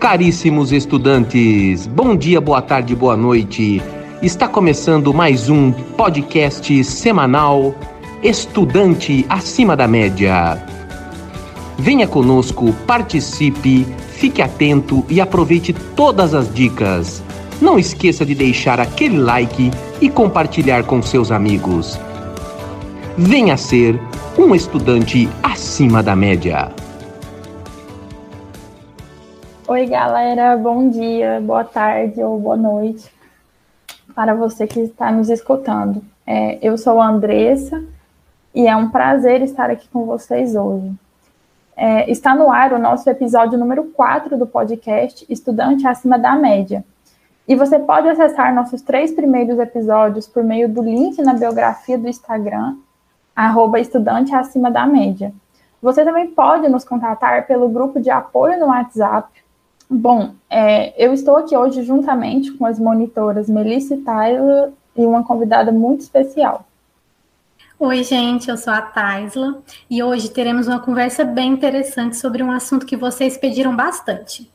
Caríssimos estudantes, bom dia, boa tarde, boa noite. Está começando mais um podcast semanal Estudante Acima da Média. Venha conosco, participe, fique atento e aproveite todas as dicas. Não esqueça de deixar aquele like e compartilhar com seus amigos. Venha ser um estudante acima da média. Oi, galera, bom dia, boa tarde ou boa noite para você que está nos escutando. É, eu sou a Andressa e é um prazer estar aqui com vocês hoje. É, está no ar o nosso episódio número 4 do podcast Estudante Acima da Média. E você pode acessar nossos três primeiros episódios por meio do link na biografia do Instagram, arroba estudante acima da média. Você também pode nos contatar pelo grupo de apoio no WhatsApp. Bom, é, eu estou aqui hoje juntamente com as monitoras Melissa Tyler e uma convidada muito especial. Oi, gente, eu sou a Taisla e hoje teremos uma conversa bem interessante sobre um assunto que vocês pediram bastante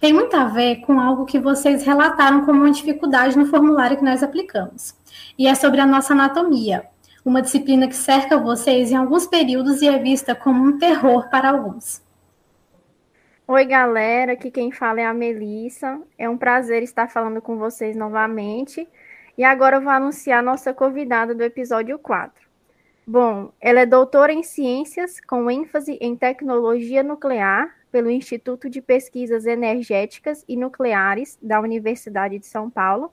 tem muito a ver com algo que vocês relataram como uma dificuldade no formulário que nós aplicamos. E é sobre a nossa anatomia, uma disciplina que cerca vocês em alguns períodos e é vista como um terror para alguns. Oi, galera, aqui quem fala é a Melissa. É um prazer estar falando com vocês novamente. E agora eu vou anunciar a nossa convidada do episódio 4. Bom, ela é doutora em ciências com ênfase em tecnologia nuclear pelo Instituto de Pesquisas Energéticas e Nucleares da Universidade de São Paulo.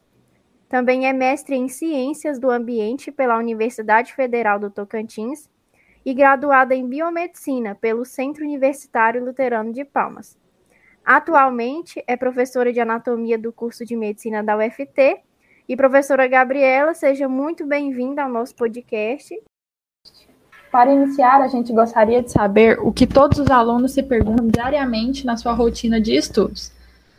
Também é mestre em Ciências do Ambiente pela Universidade Federal do Tocantins e graduada em Biomedicina pelo Centro Universitário Luterano de Palmas. Atualmente é professora de Anatomia do curso de Medicina da UFT. E professora Gabriela, seja muito bem-vinda ao nosso podcast. Para iniciar, a gente gostaria de saber o que todos os alunos se perguntam diariamente na sua rotina de estudos.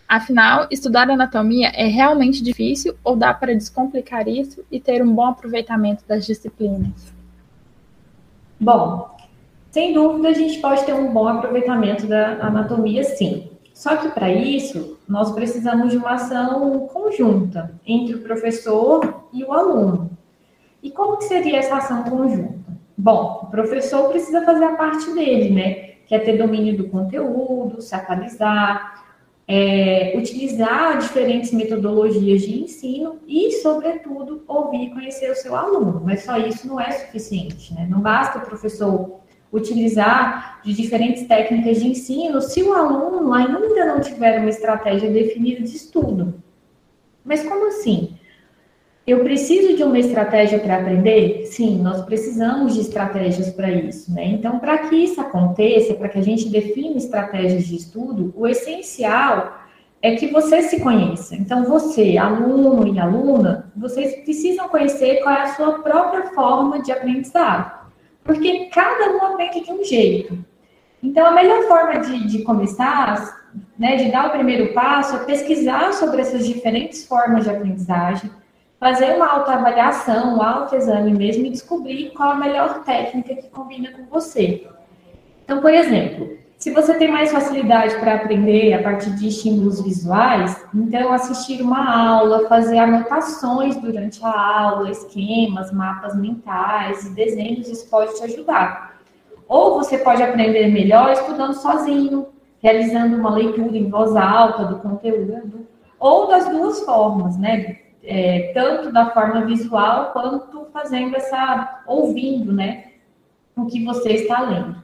Afinal, estudar anatomia é realmente difícil ou dá para descomplicar isso e ter um bom aproveitamento das disciplinas? Bom, sem dúvida a gente pode ter um bom aproveitamento da anatomia, sim. Só que para isso, nós precisamos de uma ação conjunta entre o professor e o aluno. E como que seria essa ação conjunta? Bom, o professor precisa fazer a parte dele, né? Que é ter domínio do conteúdo, se atualizar, é, utilizar diferentes metodologias de ensino e, sobretudo, ouvir e conhecer o seu aluno. Mas só isso não é suficiente, né? Não basta o professor utilizar de diferentes técnicas de ensino se o aluno ainda não tiver uma estratégia definida de estudo. Mas como assim? Eu preciso de uma estratégia para aprender? Sim, nós precisamos de estratégias para isso, né? Então, para que isso aconteça, para que a gente defina estratégias de estudo, o essencial é que você se conheça. Então, você, aluno e aluna, vocês precisam conhecer qual é a sua própria forma de aprendizado, porque cada um aprende de um jeito. Então, a melhor forma de, de começar, né, de dar o primeiro passo, é pesquisar sobre essas diferentes formas de aprendizagem fazer uma autoavaliação, um autoexame mesmo e descobrir qual a melhor técnica que combina com você. Então, por exemplo, se você tem mais facilidade para aprender a partir de estímulos visuais, então assistir uma aula, fazer anotações durante a aula, esquemas, mapas mentais e desenhos, isso pode te ajudar. Ou você pode aprender melhor estudando sozinho, realizando uma leitura em voz alta do conteúdo, ou das duas formas, né? É, tanto da forma visual quanto fazendo essa, ouvindo, né, o que você está lendo.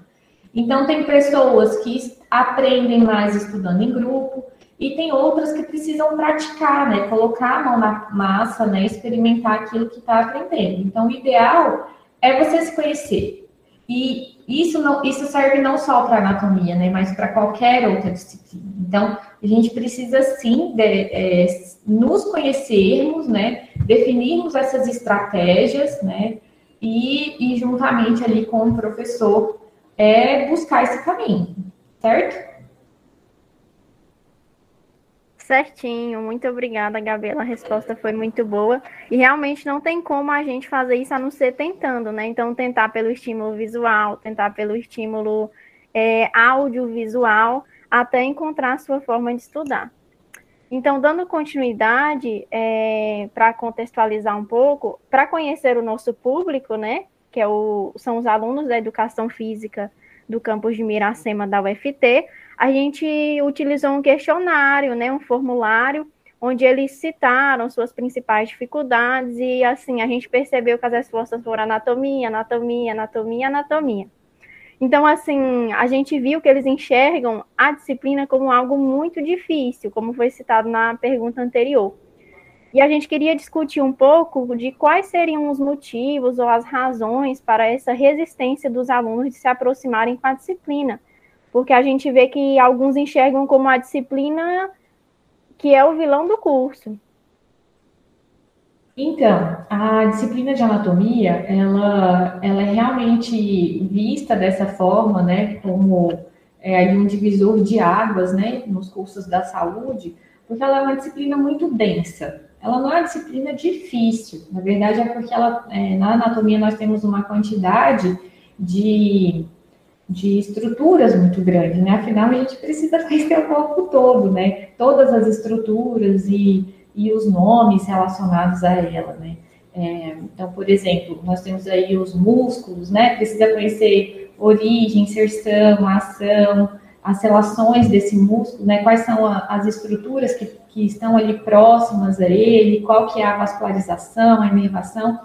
Então, tem pessoas que aprendem mais estudando em grupo, e tem outras que precisam praticar, né, colocar a mão na massa, né, experimentar aquilo que está aprendendo. Então, o ideal é você se conhecer. E isso, não, isso serve não só para anatomia, né, mas para qualquer outra disciplina. Então, a gente precisa sim de, é, nos conhecermos, né, definirmos essas estratégias, né, e, e juntamente ali com o professor é buscar esse caminho, certo? Certinho, muito obrigada, Gabriela. A resposta foi muito boa. E realmente não tem como a gente fazer isso a não ser tentando, né? Então, tentar pelo estímulo visual, tentar pelo estímulo é, audiovisual, até encontrar a sua forma de estudar. Então, dando continuidade, é, para contextualizar um pouco, para conhecer o nosso público, né, que é o, são os alunos da Educação Física do campus de Miracema da UFT, a gente utilizou um questionário, né, um formulário, onde eles citaram suas principais dificuldades e, assim, a gente percebeu que as respostas foram anatomia, anatomia, anatomia, anatomia. Então, assim, a gente viu que eles enxergam a disciplina como algo muito difícil, como foi citado na pergunta anterior. E a gente queria discutir um pouco de quais seriam os motivos ou as razões para essa resistência dos alunos de se aproximarem com a disciplina. Porque a gente vê que alguns enxergam como a disciplina que é o vilão do curso. Então, a disciplina de anatomia, ela, ela é realmente vista dessa forma, né, como é, um divisor de águas, né, nos cursos da saúde, porque ela é uma disciplina muito densa. Ela não é uma disciplina difícil, na verdade é porque ela, é, na anatomia nós temos uma quantidade de, de estruturas muito grande, né, afinal a gente precisa conhecer o corpo todo, né, todas as estruturas e e os nomes relacionados a ela, né? É, então, por exemplo, nós temos aí os músculos, né? Precisa conhecer origem, inserção, ação, as relações desse músculo, né? Quais são a, as estruturas que, que estão ali próximas a ele, qual que é a vascularização, a inervação.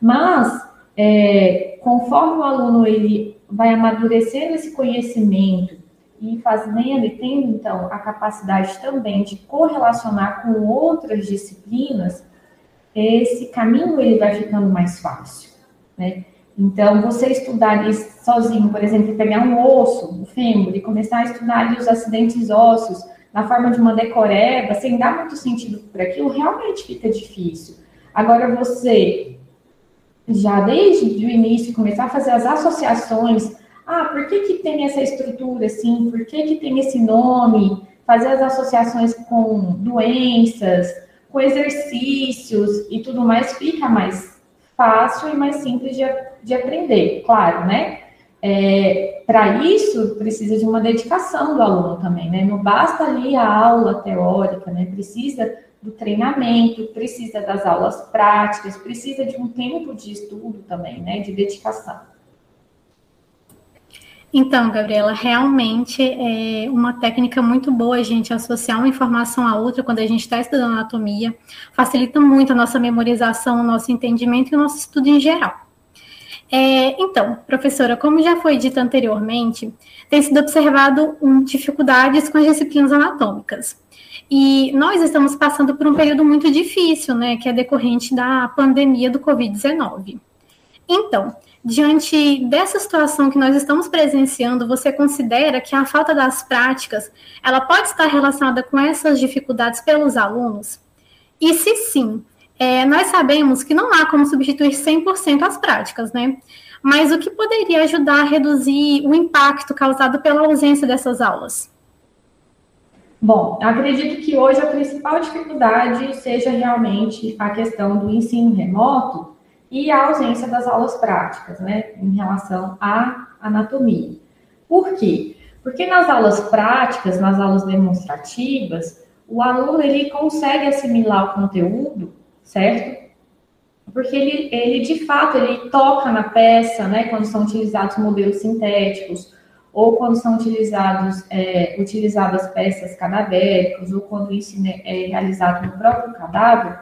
Mas, é, conforme o aluno ele vai amadurecendo esse conhecimento e fazendo e tendo, então, a capacidade também de correlacionar com outras disciplinas, esse caminho ele vai ficando mais fácil, né? Então, você estudar ali sozinho, por exemplo, pegar um osso, um fêmur, e começar a estudar ali os acidentes ósseos na forma de uma decoreba, sem dar muito sentido para aquilo, realmente fica difícil. Agora, você, já desde o início, começar a fazer as associações ah, por que, que tem essa estrutura assim? Por que, que tem esse nome? Fazer as associações com doenças, com exercícios e tudo mais fica mais fácil e mais simples de, de aprender, claro, né? É, Para isso, precisa de uma dedicação do aluno também, né? Não basta ali a aula teórica, né? Precisa do treinamento, precisa das aulas práticas, precisa de um tempo de estudo também, né? De dedicação. Então, Gabriela, realmente é uma técnica muito boa a gente associar uma informação a outra quando a gente está estudando anatomia. Facilita muito a nossa memorização, o nosso entendimento e o nosso estudo em geral. É, então, professora, como já foi dito anteriormente, tem sido observado um, dificuldades com as disciplinas anatômicas. E nós estamos passando por um período muito difícil, né, que é decorrente da pandemia do Covid-19. Então, Diante dessa situação que nós estamos presenciando, você considera que a falta das práticas, ela pode estar relacionada com essas dificuldades pelos alunos? E se sim, é, nós sabemos que não há como substituir 100% as práticas, né? Mas o que poderia ajudar a reduzir o impacto causado pela ausência dessas aulas? Bom, acredito que hoje a principal dificuldade seja realmente a questão do ensino remoto, e a ausência das aulas práticas, né, em relação à anatomia. Por quê? Porque nas aulas práticas, nas aulas demonstrativas, o aluno ele consegue assimilar o conteúdo, certo? Porque ele, ele de fato ele toca na peça, né, quando são utilizados modelos sintéticos, ou quando são utilizados é, utilizadas peças cadavéricas, ou quando isso é realizado no próprio cadáver,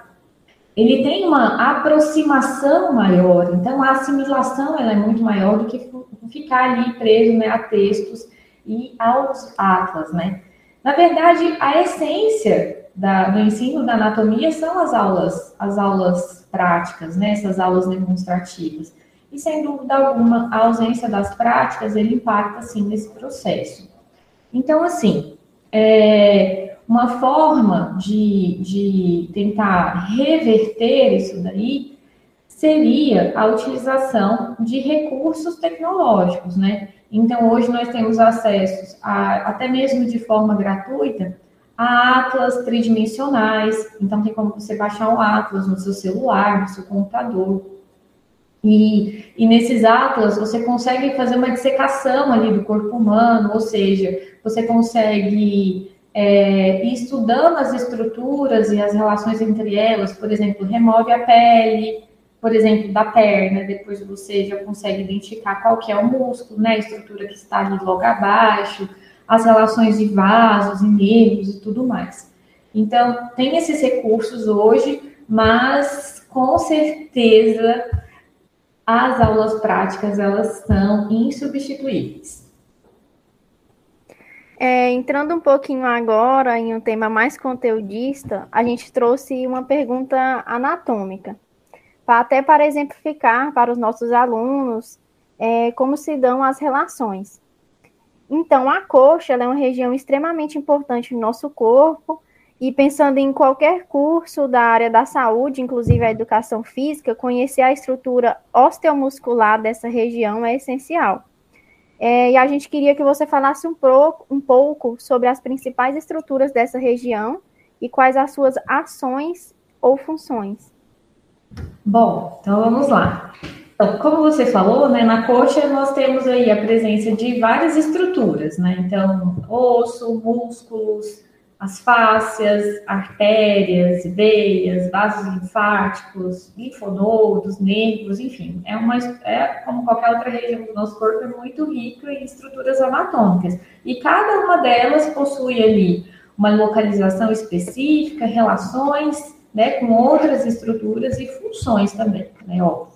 ele tem uma aproximação maior, então a assimilação ela é muito maior do que ficar ali preso né, a textos e aos atlas, né? Na verdade, a essência da, do ensino da anatomia são as aulas, as aulas práticas, né? Essas aulas demonstrativas. E sem dúvida alguma, a ausência das práticas ele impacta sim nesse processo. Então, assim, é, uma forma de, de tentar reverter isso daí seria a utilização de recursos tecnológicos, né? Então, hoje nós temos acesso, a, até mesmo de forma gratuita, atlas tridimensionais. Então, tem como você baixar um atlas no seu celular, no seu computador. E, e nesses atlas você consegue fazer uma dissecação ali do corpo humano, ou seja, você consegue é, ir estudando as estruturas e as relações entre elas, por exemplo, remove a pele, por exemplo, da perna, depois você já consegue identificar qual que é o músculo, né, a estrutura que está ali logo abaixo, as relações de vasos e nervos e tudo mais. Então, tem esses recursos hoje, mas com certeza as aulas práticas elas são insubstituíveis. É, entrando um pouquinho agora em um tema mais conteudista, a gente trouxe uma pergunta anatômica, até para exemplificar para os nossos alunos é, como se dão as relações. Então, a coxa é uma região extremamente importante no nosso corpo e pensando em qualquer curso da área da saúde, inclusive a educação física, conhecer a estrutura osteomuscular dessa região é essencial. É, e a gente queria que você falasse um, um pouco sobre as principais estruturas dessa região e quais as suas ações ou funções. Bom, então vamos lá. Então, como você falou, né, na coxa nós temos aí a presença de várias estruturas, né? Então, osso, músculos, as fáscias, artérias, veias, vasos linfáticos, linfonodos, nervos, enfim, é uma é como qualquer outra região do nosso corpo é muito rica em estruturas anatômicas. E cada uma delas possui ali uma localização específica, relações, né, com outras estruturas e funções também, né, óbvio.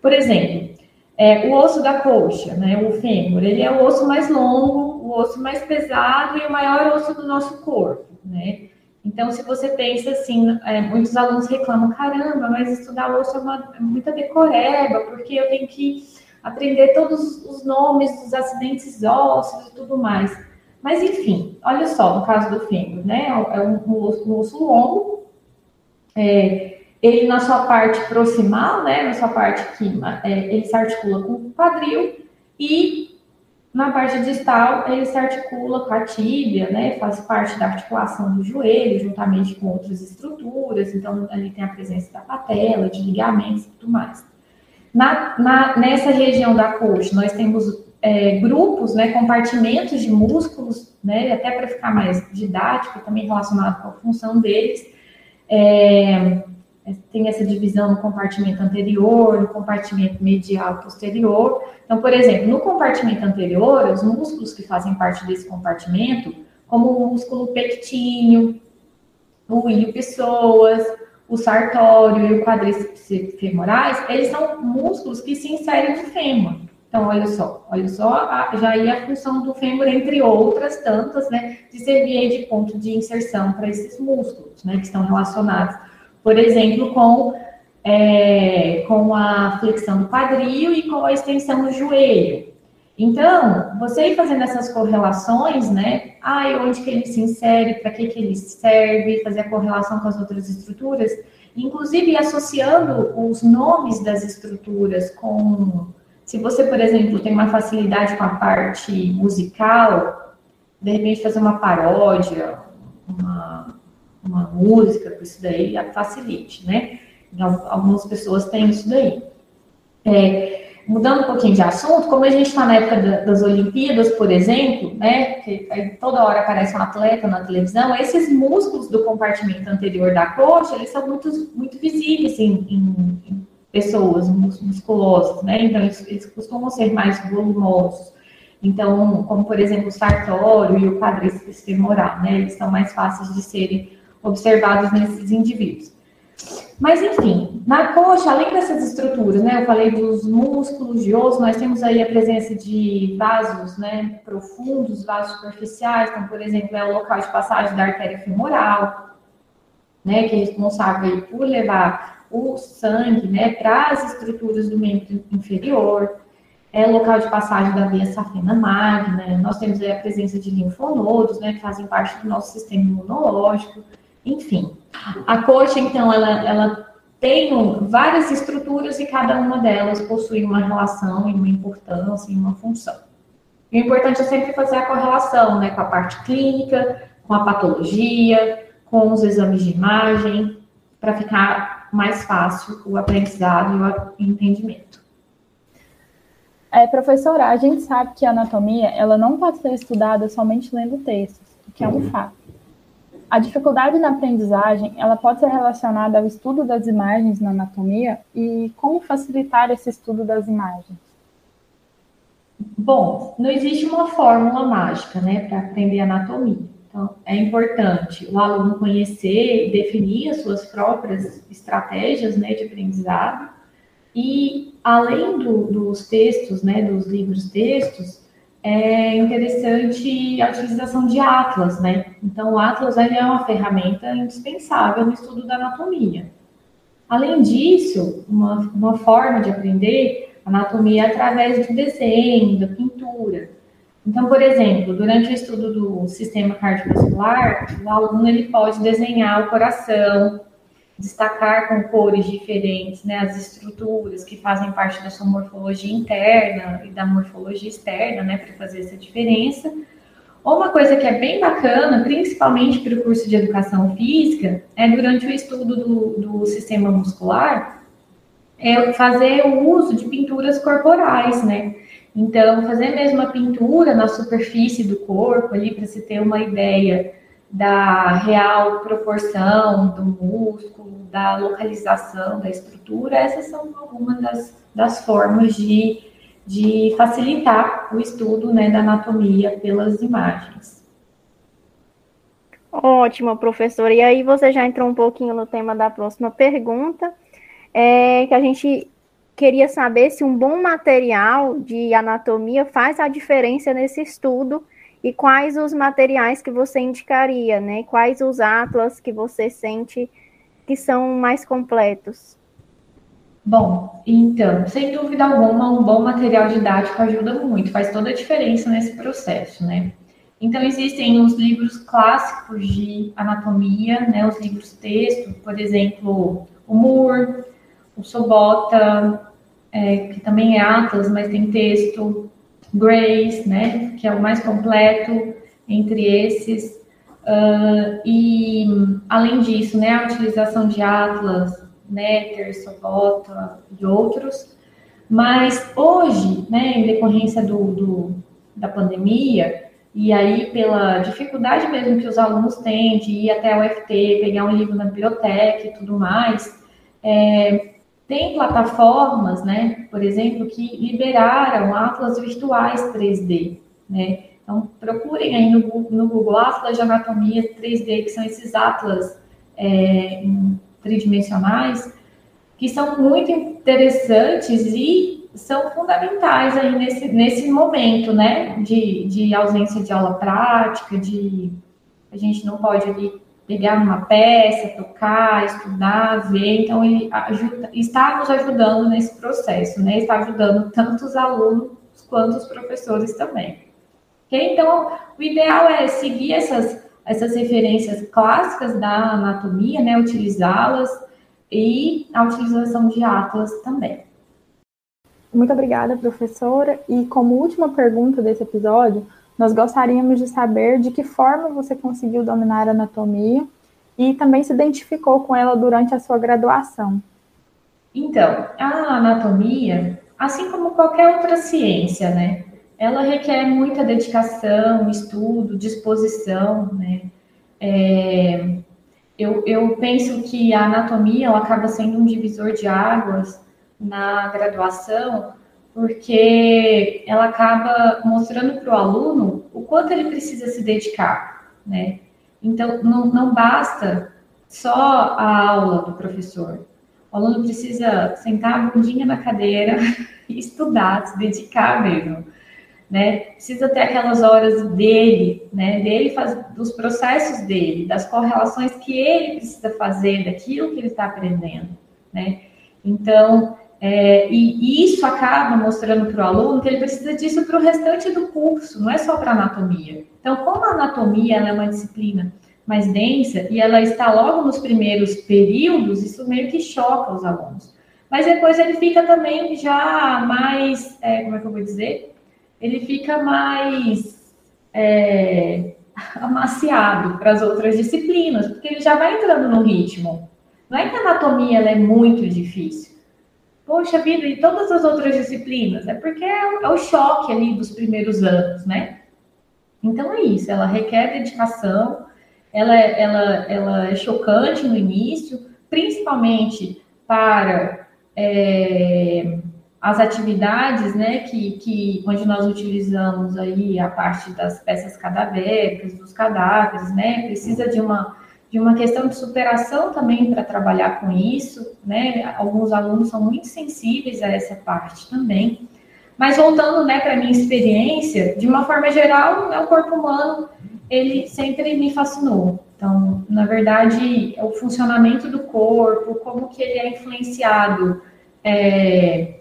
Por exemplo, é, o osso da coxa, né, o fêmur, ele é o osso mais longo, o osso mais pesado e o maior osso do nosso corpo, né? Então, se você pensa assim, é, muitos alunos reclamam, caramba, mas estudar osso é, uma, é muita decoreba, porque eu tenho que aprender todos os nomes dos acidentes ósseos e tudo mais. Mas, enfim, olha só, no caso do fêmur, né? É um, um, osso, um osso longo, é, ele na sua parte proximal, né, na sua parte que é, ele se articula com o quadril e na parte distal ele se articula com a tíbia, né, faz parte da articulação do joelho, juntamente com outras estruturas, então ali tem a presença da patela, de ligamentos e tudo mais. Na, na, nessa região da coxa, nós temos é, grupos, né, compartimentos de músculos, né, até para ficar mais didático, também relacionado com a função deles. É, tem essa divisão no compartimento anterior, no compartimento medial posterior. Então, por exemplo, no compartimento anterior, os músculos que fazem parte desse compartimento, como o músculo pectíneo, o ilho pessoas, o sartório e o quadríceps femorais, eles são músculos que se inserem no fêmur. Então, olha só, olha só, a, já aí a função do fêmur, entre outras tantas, né, de servir de ponto de inserção para esses músculos, né, que estão relacionados por exemplo, com, é, com a flexão do quadril e com a extensão do joelho. Então, você ir fazendo essas correlações, né? Ah, onde que ele se insere, para que, que ele serve, fazer a correlação com as outras estruturas, inclusive associando os nomes das estruturas com. Se você, por exemplo, tem uma facilidade com a parte musical, de repente fazer uma paródia, uma música com isso daí facilite, né? Então, algumas pessoas têm isso daí. É, mudando um pouquinho de assunto, como a gente está na época das Olimpíadas, por exemplo, né, que toda hora aparece um atleta na televisão, esses músculos do compartimento anterior da coxa, eles são muito, muito visíveis em, em, em pessoas musculosas, né, então eles, eles, costumam ser mais volumosos. Então, como por exemplo o sartório e o quadríceps femoral, né, eles são mais fáceis de serem observados nesses indivíduos. Mas, enfim, na coxa, além dessas estruturas, né, eu falei dos músculos de osso, nós temos aí a presença de vasos, né, profundos, vasos superficiais, então, por exemplo, é o local de passagem da artéria femoral, né, que é responsável por levar o sangue, né, para as estruturas do membro inferior, é local de passagem da veia safena magna, nós temos aí a presença de linfonodos, né, que fazem parte do nosso sistema imunológico, enfim, a coxa, então, ela, ela tem várias estruturas e cada uma delas possui uma relação e uma importância e uma função. E o importante é sempre fazer a correlação né, com a parte clínica, com a patologia, com os exames de imagem, para ficar mais fácil o aprendizado e o entendimento. É, professora, a gente sabe que a anatomia ela não pode ser estudada somente lendo textos, o que é um fato. A dificuldade na aprendizagem, ela pode ser relacionada ao estudo das imagens na anatomia e como facilitar esse estudo das imagens? Bom, não existe uma fórmula mágica, né, para aprender anatomia. Então, é importante o aluno conhecer definir as suas próprias estratégias, né, de aprendizado. E, além do, dos textos, né, dos livros textos, é interessante a utilização de atlas, né? Então, o atlas é uma ferramenta indispensável no estudo da anatomia. Além disso, uma, uma forma de aprender anatomia é através do desenho, da pintura. Então, por exemplo, durante o estudo do sistema cardiovascular, o aluno ele pode desenhar o coração, destacar com cores diferentes né, as estruturas que fazem parte da sua morfologia interna e da morfologia externa, né, para fazer essa diferença. Uma coisa que é bem bacana, principalmente para o curso de educação física, é durante o estudo do, do sistema muscular, é fazer o uso de pinturas corporais, né? Então, fazer mesmo a pintura na superfície do corpo ali para se ter uma ideia da real proporção do músculo, da localização da estrutura, essas são algumas das, das formas de, de facilitar o estudo né, da anatomia pelas imagens. Ótimo, professora. E aí você já entrou um pouquinho no tema da próxima pergunta, é, que a gente queria saber se um bom material de anatomia faz a diferença nesse estudo e quais os materiais que você indicaria, né? Quais os atlas que você sente que são mais completos? Bom, então, sem dúvida alguma, um bom material didático ajuda muito, faz toda a diferença nesse processo, né? Então, existem os livros clássicos de anatomia, né? Os livros texto, por exemplo, o Moore, o Sobota, é, que também é Atlas, mas tem texto, Grace, né, que é o mais completo entre esses. Uh, e, além disso, né, a utilização de Atlas, Netter, Sobota e outros. Mas hoje, né, em decorrência do, do, da pandemia, e aí pela dificuldade mesmo que os alunos têm de ir até o UFT, pegar um livro na biblioteca e tudo mais, é, tem plataformas, né, por exemplo, que liberaram atlas virtuais 3D, né? Então, procurem aí no, no Google Atlas de Anatomia 3D, que são esses atlas é, tridimensionais, que são muito interessantes e são fundamentais aí nesse, nesse momento, né, de, de ausência de aula prática, de a gente não pode ali pegar uma peça, tocar, estudar, ver. Então, ele ajuda, está nos ajudando nesse processo, né? Está ajudando tanto os alunos quanto os professores também. Okay? Então, o ideal é seguir essas, essas referências clássicas da anatomia, né? Utilizá-las e a utilização de atlas também. Muito obrigada, professora. E como última pergunta desse episódio, nós gostaríamos de saber de que forma você conseguiu dominar a anatomia e também se identificou com ela durante a sua graduação. Então, a anatomia, assim como qualquer outra ciência, né, ela requer muita dedicação, estudo, disposição, né. É, eu, eu penso que a anatomia ela acaba sendo um divisor de águas na graduação, porque ela acaba mostrando para o aluno o quanto ele precisa se dedicar, né? Então, não, não basta só a aula do professor. O aluno precisa sentar a bundinha na cadeira e estudar, se dedicar mesmo, né? Precisa ter aquelas horas dele, né? Dele faz, dos processos dele, das correlações que ele precisa fazer daquilo que ele está aprendendo, né? Então, é, e, isso acaba mostrando para o aluno que ele precisa disso para o restante do curso, não é só para anatomia. Então, como a anatomia é uma disciplina mais densa e ela está logo nos primeiros períodos, isso meio que choca os alunos. Mas depois ele fica também já mais, é, como é que eu vou dizer? Ele fica mais é, amaciado para as outras disciplinas, porque ele já vai entrando no ritmo Não é que a anatomia é muito difícil. Poxa vida, e todas as outras disciplinas? É porque é, é o choque ali dos primeiros anos, né? Então é isso, ela requer dedicação, ela, ela, ela é chocante no início, principalmente para é, as atividades, né, que, que onde nós utilizamos aí a parte das peças cadavéricas, dos cadáveres, né, precisa de uma de uma questão de superação também para trabalhar com isso, né? Alguns alunos são muito sensíveis a essa parte também. Mas voltando, né, para minha experiência, de uma forma geral, o corpo humano ele sempre me fascinou. Então, na verdade, o funcionamento do corpo, como que ele é influenciado é,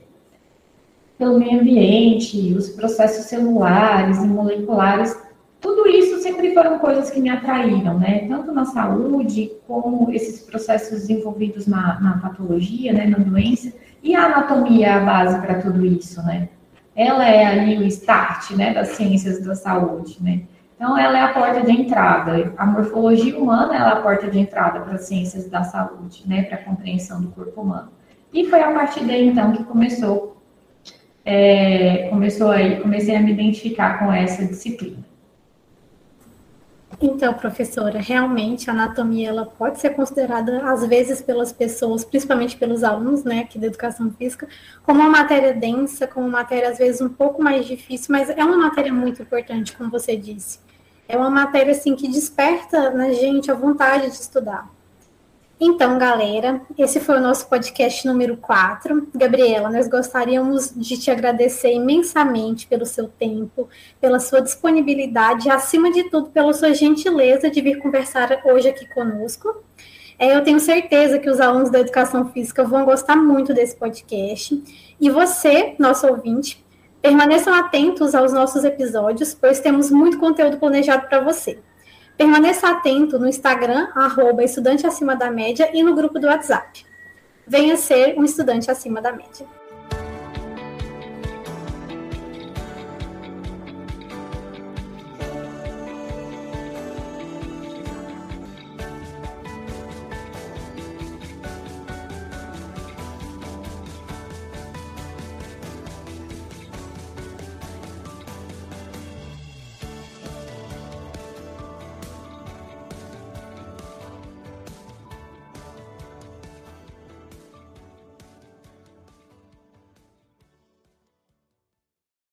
pelo meio ambiente, os processos celulares e moleculares, tudo isso sempre foram coisas que me atraíram, né? Tanto na saúde, como esses processos envolvidos na, na patologia, né, na doença, e a anatomia é a base para tudo isso, né? Ela é ali o start, né, das ciências da saúde, né? Então, ela é a porta de entrada. A morfologia humana é a porta de entrada para as ciências da saúde, né, para a compreensão do corpo humano. E foi a partir daí, então, que começou, é, começou aí, comecei a me identificar com essa disciplina. Então, professora, realmente a anatomia ela pode ser considerada, às vezes, pelas pessoas, principalmente pelos alunos, né, aqui da educação física, como uma matéria densa, como uma matéria, às vezes, um pouco mais difícil, mas é uma matéria muito importante, como você disse. É uma matéria, assim, que desperta na gente a vontade de estudar. Então, galera, esse foi o nosso podcast número 4. Gabriela, nós gostaríamos de te agradecer imensamente pelo seu tempo, pela sua disponibilidade e, acima de tudo, pela sua gentileza de vir conversar hoje aqui conosco. É, eu tenho certeza que os alunos da educação física vão gostar muito desse podcast. E você, nosso ouvinte, permaneçam atentos aos nossos episódios, pois temos muito conteúdo planejado para você. Permaneça atento no Instagram, arroba estudante acima da média, e no grupo do WhatsApp. Venha ser um estudante acima da média.